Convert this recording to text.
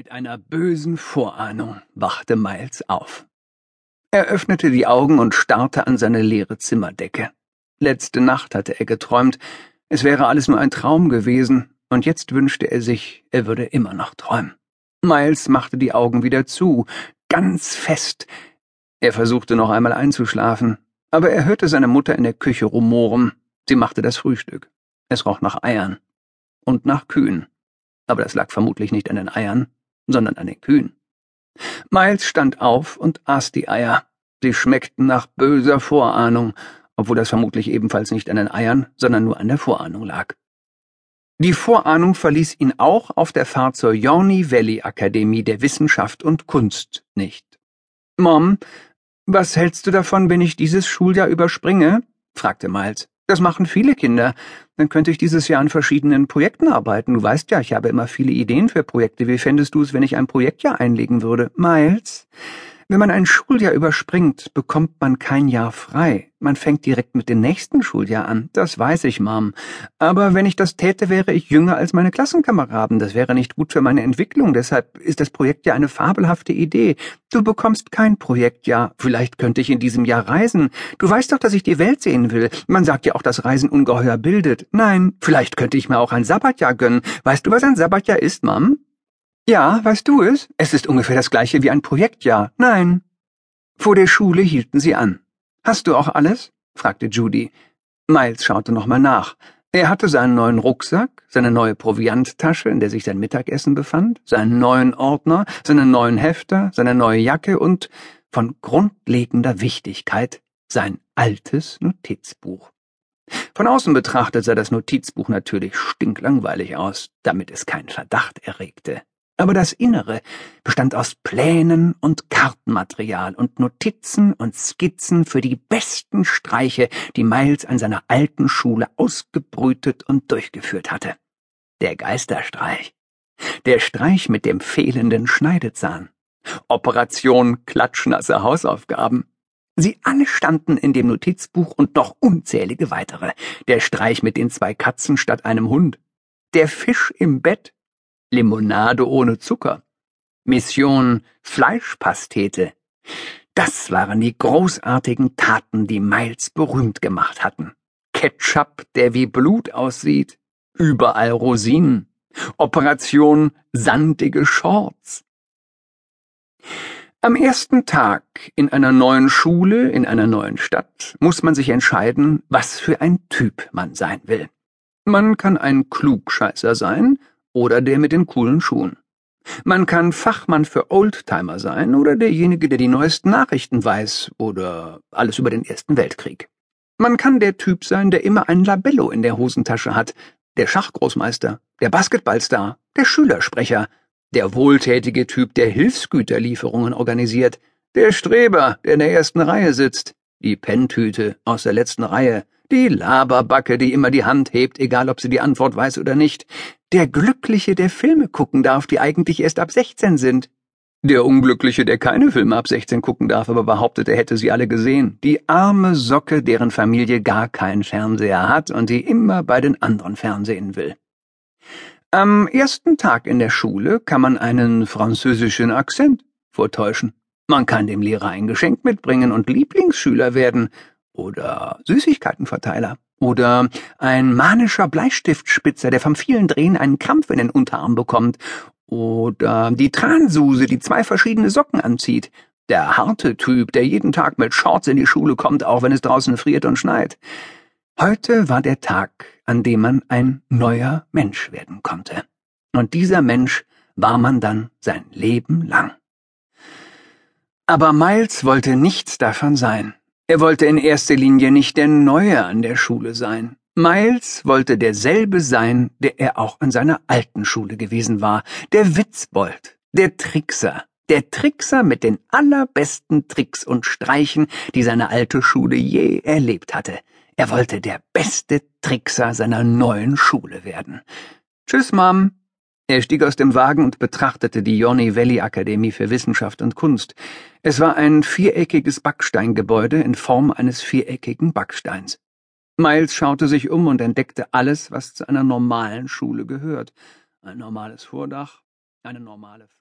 Mit einer bösen Vorahnung wachte Miles auf. Er öffnete die Augen und starrte an seine leere Zimmerdecke. Letzte Nacht hatte er geträumt, es wäre alles nur ein Traum gewesen, und jetzt wünschte er sich, er würde immer noch träumen. Miles machte die Augen wieder zu, ganz fest. Er versuchte noch einmal einzuschlafen, aber er hörte seine Mutter in der Küche rumoren. Sie machte das Frühstück. Es roch nach Eiern und nach Kühen. Aber das lag vermutlich nicht an den Eiern, sondern an den Kühen. Miles stand auf und aß die Eier. Sie schmeckten nach böser Vorahnung, obwohl das vermutlich ebenfalls nicht an den Eiern, sondern nur an der Vorahnung lag. Die Vorahnung verließ ihn auch auf der Fahrt zur Yorny Valley Akademie der Wissenschaft und Kunst nicht. Mom, was hältst du davon, wenn ich dieses Schuljahr überspringe? fragte Miles. Das machen viele Kinder. Dann könnte ich dieses Jahr an verschiedenen Projekten arbeiten. Du weißt ja, ich habe immer viele Ideen für Projekte. Wie fändest du es, wenn ich ein Projektjahr einlegen würde? Miles, wenn man ein Schuljahr überspringt, bekommt man kein Jahr frei. Man fängt direkt mit dem nächsten Schuljahr an. Das weiß ich, Mom. Aber wenn ich das täte, wäre ich jünger als meine Klassenkameraden. Das wäre nicht gut für meine Entwicklung. Deshalb ist das Projektjahr eine fabelhafte Idee. Du bekommst kein Projektjahr. Vielleicht könnte ich in diesem Jahr reisen. Du weißt doch, dass ich die Welt sehen will. Man sagt ja auch, dass Reisen ungeheuer bildet. Nein, vielleicht könnte ich mir auch ein Sabbatjahr gönnen. Weißt du, was ein Sabbatjahr ist, Mom? Ja, weißt du es? Es ist ungefähr das gleiche wie ein Projektjahr. Nein. Vor der Schule hielten sie an. Hast du auch alles? fragte Judy. Miles schaute nochmal nach. Er hatte seinen neuen Rucksack, seine neue Provianttasche, in der sich sein Mittagessen befand, seinen neuen Ordner, seinen neuen Hefter, seine neue Jacke und, von grundlegender Wichtigkeit, sein altes Notizbuch. Von außen betrachtet sah das Notizbuch natürlich stinklangweilig aus, damit es keinen Verdacht erregte aber das Innere bestand aus Plänen und Kartenmaterial und Notizen und Skizzen für die besten Streiche, die Miles an seiner alten Schule ausgebrütet und durchgeführt hatte. Der Geisterstreich. Der Streich mit dem fehlenden Schneidezahn. Operation Klatschnasse Hausaufgaben. Sie alle standen in dem Notizbuch und noch unzählige weitere. Der Streich mit den zwei Katzen statt einem Hund. Der Fisch im Bett Limonade ohne Zucker, Mission Fleischpastete. Das waren die großartigen Taten, die Miles berühmt gemacht hatten. Ketchup, der wie Blut aussieht, überall Rosinen, Operation sandige Shorts. Am ersten Tag in einer neuen Schule, in einer neuen Stadt, muss man sich entscheiden, was für ein Typ man sein will. Man kann ein Klugscheißer sein oder der mit den coolen Schuhen. Man kann Fachmann für Oldtimer sein oder derjenige, der die neuesten Nachrichten weiß oder alles über den Ersten Weltkrieg. Man kann der Typ sein, der immer ein Labello in der Hosentasche hat, der Schachgroßmeister, der Basketballstar, der Schülersprecher, der wohltätige Typ, der Hilfsgüterlieferungen organisiert, der Streber, der in der ersten Reihe sitzt, die Penntüte aus der letzten Reihe, die Laberbacke, die immer die Hand hebt, egal ob sie die Antwort weiß oder nicht, der Glückliche, der Filme gucken darf, die eigentlich erst ab 16 sind. Der Unglückliche, der keine Filme ab 16 gucken darf, aber behauptet, er hätte sie alle gesehen. Die arme Socke, deren Familie gar keinen Fernseher hat und die immer bei den anderen Fernsehen will. Am ersten Tag in der Schule kann man einen französischen Akzent vortäuschen. Man kann dem Lehrer ein Geschenk mitbringen und Lieblingsschüler werden oder Süßigkeitenverteiler. Oder ein manischer Bleistiftspitzer, der vom vielen Drehen einen Krampf in den Unterarm bekommt. Oder die Transuse, die zwei verschiedene Socken anzieht. Der harte Typ, der jeden Tag mit Shorts in die Schule kommt, auch wenn es draußen friert und schneit. Heute war der Tag, an dem man ein neuer Mensch werden konnte. Und dieser Mensch war man dann sein Leben lang. Aber Miles wollte nichts davon sein. Er wollte in erster Linie nicht der Neue an der Schule sein. Miles wollte derselbe sein, der er auch an seiner alten Schule gewesen war, der Witzbold, der Trickser, der Trickser mit den allerbesten Tricks und Streichen, die seine alte Schule je erlebt hatte. Er wollte der beste Trickser seiner neuen Schule werden. Tschüss, Mom, er stieg aus dem Wagen und betrachtete die Yonny Valley Akademie für Wissenschaft und Kunst. Es war ein viereckiges Backsteingebäude in Form eines viereckigen Backsteins. Miles schaute sich um und entdeckte alles, was zu einer normalen Schule gehört. Ein normales Vordach, eine normale